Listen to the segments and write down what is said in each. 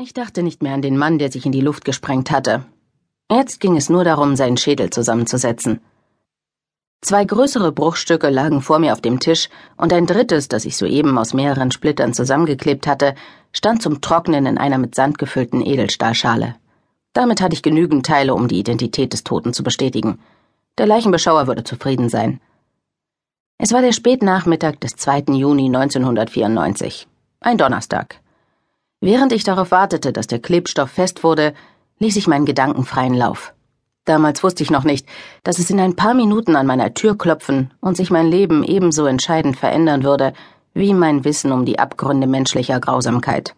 Ich dachte nicht mehr an den Mann, der sich in die Luft gesprengt hatte. Jetzt ging es nur darum, seinen Schädel zusammenzusetzen. Zwei größere Bruchstücke lagen vor mir auf dem Tisch, und ein drittes, das ich soeben aus mehreren Splittern zusammengeklebt hatte, stand zum Trocknen in einer mit Sand gefüllten Edelstahlschale. Damit hatte ich genügend Teile, um die Identität des Toten zu bestätigen. Der Leichenbeschauer würde zufrieden sein. Es war der Spätnachmittag des 2. Juni 1994. Ein Donnerstag. Während ich darauf wartete, dass der Klebstoff fest wurde, ließ ich meinen Gedanken freien Lauf. Damals wusste ich noch nicht, dass es in ein paar Minuten an meiner Tür klopfen und sich mein Leben ebenso entscheidend verändern würde, wie mein Wissen um die Abgründe menschlicher Grausamkeit.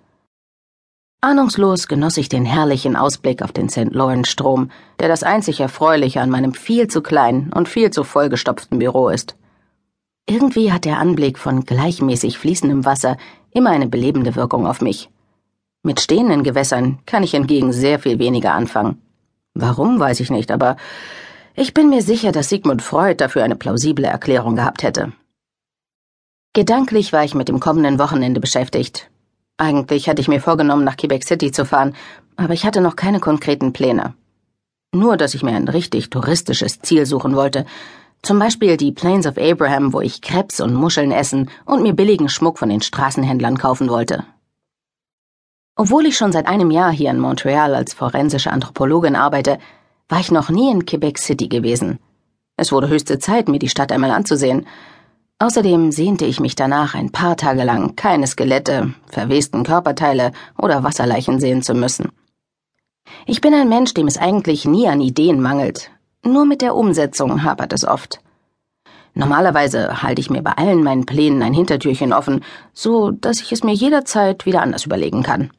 Ahnungslos genoss ich den herrlichen Ausblick auf den St. Lawrence Strom, der das einzig Erfreuliche an meinem viel zu kleinen und viel zu vollgestopften Büro ist. Irgendwie hat der Anblick von gleichmäßig fließendem Wasser immer eine belebende Wirkung auf mich. Mit stehenden Gewässern kann ich hingegen sehr viel weniger anfangen. Warum, weiß ich nicht, aber ich bin mir sicher, dass Sigmund Freud dafür eine plausible Erklärung gehabt hätte. Gedanklich war ich mit dem kommenden Wochenende beschäftigt. Eigentlich hatte ich mir vorgenommen, nach Quebec City zu fahren, aber ich hatte noch keine konkreten Pläne. Nur, dass ich mir ein richtig touristisches Ziel suchen wollte. Zum Beispiel die Plains of Abraham, wo ich Krebs und Muscheln essen und mir billigen Schmuck von den Straßenhändlern kaufen wollte. Obwohl ich schon seit einem Jahr hier in Montreal als forensische Anthropologin arbeite, war ich noch nie in Quebec City gewesen. Es wurde höchste Zeit, mir die Stadt einmal anzusehen. Außerdem sehnte ich mich danach, ein paar Tage lang keine Skelette, verwesten Körperteile oder Wasserleichen sehen zu müssen. Ich bin ein Mensch, dem es eigentlich nie an Ideen mangelt. Nur mit der Umsetzung hapert es oft. Normalerweise halte ich mir bei allen meinen Plänen ein Hintertürchen offen, so dass ich es mir jederzeit wieder anders überlegen kann.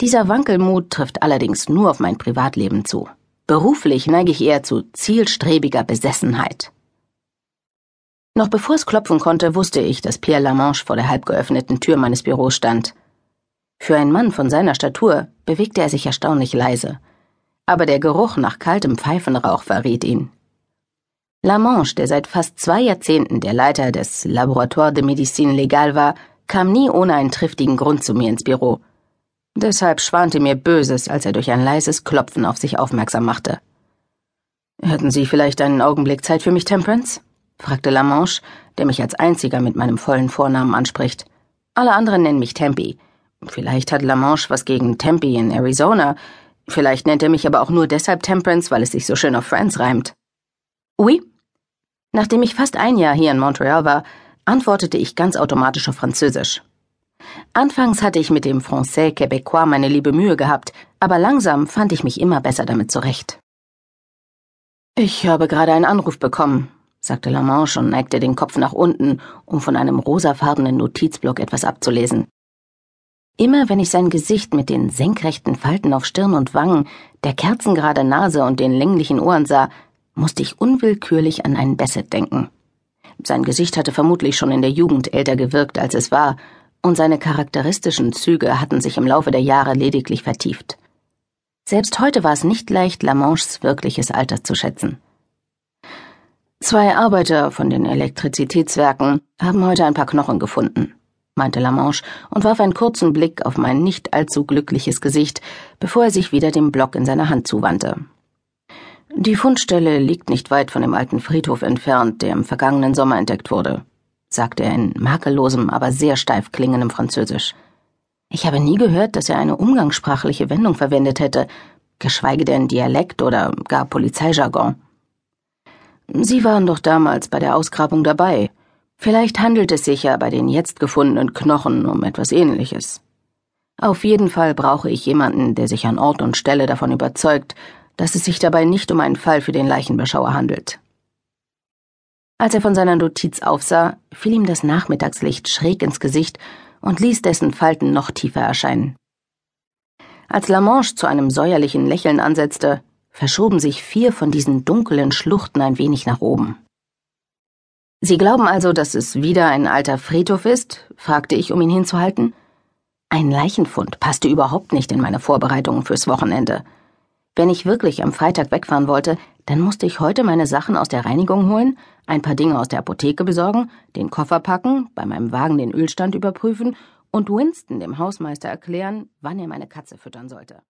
Dieser Wankelmut trifft allerdings nur auf mein Privatleben zu. Beruflich neige ich eher zu zielstrebiger Besessenheit. Noch bevor es klopfen konnte, wusste ich, dass Pierre Lamanche vor der halb geöffneten Tür meines Büros stand. Für einen Mann von seiner Statur bewegte er sich erstaunlich leise, aber der Geruch nach kaltem Pfeifenrauch verriet ihn. Lamanche, der seit fast zwei Jahrzehnten der Leiter des Laboratoire de Médecine Légale war, kam nie ohne einen triftigen Grund zu mir ins Büro – Deshalb schwante mir Böses, als er durch ein leises Klopfen auf sich aufmerksam machte. Hätten Sie vielleicht einen Augenblick Zeit für mich, Temperance? fragte Lamanche, der mich als einziger mit meinem vollen Vornamen anspricht. Alle anderen nennen mich Tempe. Vielleicht hat Lamanche was gegen Tempe in Arizona. Vielleicht nennt er mich aber auch nur deshalb Temperance, weil es sich so schön auf Friends reimt. Oui? Nachdem ich fast ein Jahr hier in Montreal war, antwortete ich ganz automatisch auf Französisch. Anfangs hatte ich mit dem Français Québécois meine liebe Mühe gehabt, aber langsam fand ich mich immer besser damit zurecht. Ich habe gerade einen Anruf bekommen, sagte Lamanche und neigte den Kopf nach unten, um von einem rosafarbenen Notizblock etwas abzulesen. Immer wenn ich sein Gesicht mit den senkrechten Falten auf Stirn und Wangen, der kerzengerade Nase und den länglichen Ohren sah, musste ich unwillkürlich an einen Besset denken. Sein Gesicht hatte vermutlich schon in der Jugend älter gewirkt, als es war, und seine charakteristischen Züge hatten sich im Laufe der Jahre lediglich vertieft. Selbst heute war es nicht leicht, Lamanches wirkliches Alter zu schätzen. Zwei Arbeiter von den Elektrizitätswerken haben heute ein paar Knochen gefunden, meinte Lamanche und warf einen kurzen Blick auf mein nicht allzu glückliches Gesicht, bevor er sich wieder dem Block in seiner Hand zuwandte. Die Fundstelle liegt nicht weit von dem alten Friedhof entfernt, der im vergangenen Sommer entdeckt wurde sagte er in makellosem, aber sehr steif klingendem Französisch. Ich habe nie gehört, dass er eine umgangssprachliche Wendung verwendet hätte, geschweige denn Dialekt oder gar Polizeijargon. Sie waren doch damals bei der Ausgrabung dabei. Vielleicht handelt es sich ja bei den jetzt gefundenen Knochen um etwas ähnliches. Auf jeden Fall brauche ich jemanden, der sich an Ort und Stelle davon überzeugt, dass es sich dabei nicht um einen Fall für den Leichenbeschauer handelt. Als er von seiner Notiz aufsah, fiel ihm das Nachmittagslicht schräg ins Gesicht und ließ dessen Falten noch tiefer erscheinen. Als Lamanche zu einem säuerlichen Lächeln ansetzte, verschoben sich vier von diesen dunklen Schluchten ein wenig nach oben. Sie glauben also, dass es wieder ein alter Friedhof ist? fragte ich, um ihn hinzuhalten. Ein Leichenfund passte überhaupt nicht in meine Vorbereitungen fürs Wochenende. Wenn ich wirklich am Freitag wegfahren wollte, dann musste ich heute meine Sachen aus der Reinigung holen, ein paar Dinge aus der Apotheke besorgen, den Koffer packen, bei meinem Wagen den Ölstand überprüfen und Winston dem Hausmeister erklären, wann er meine Katze füttern sollte.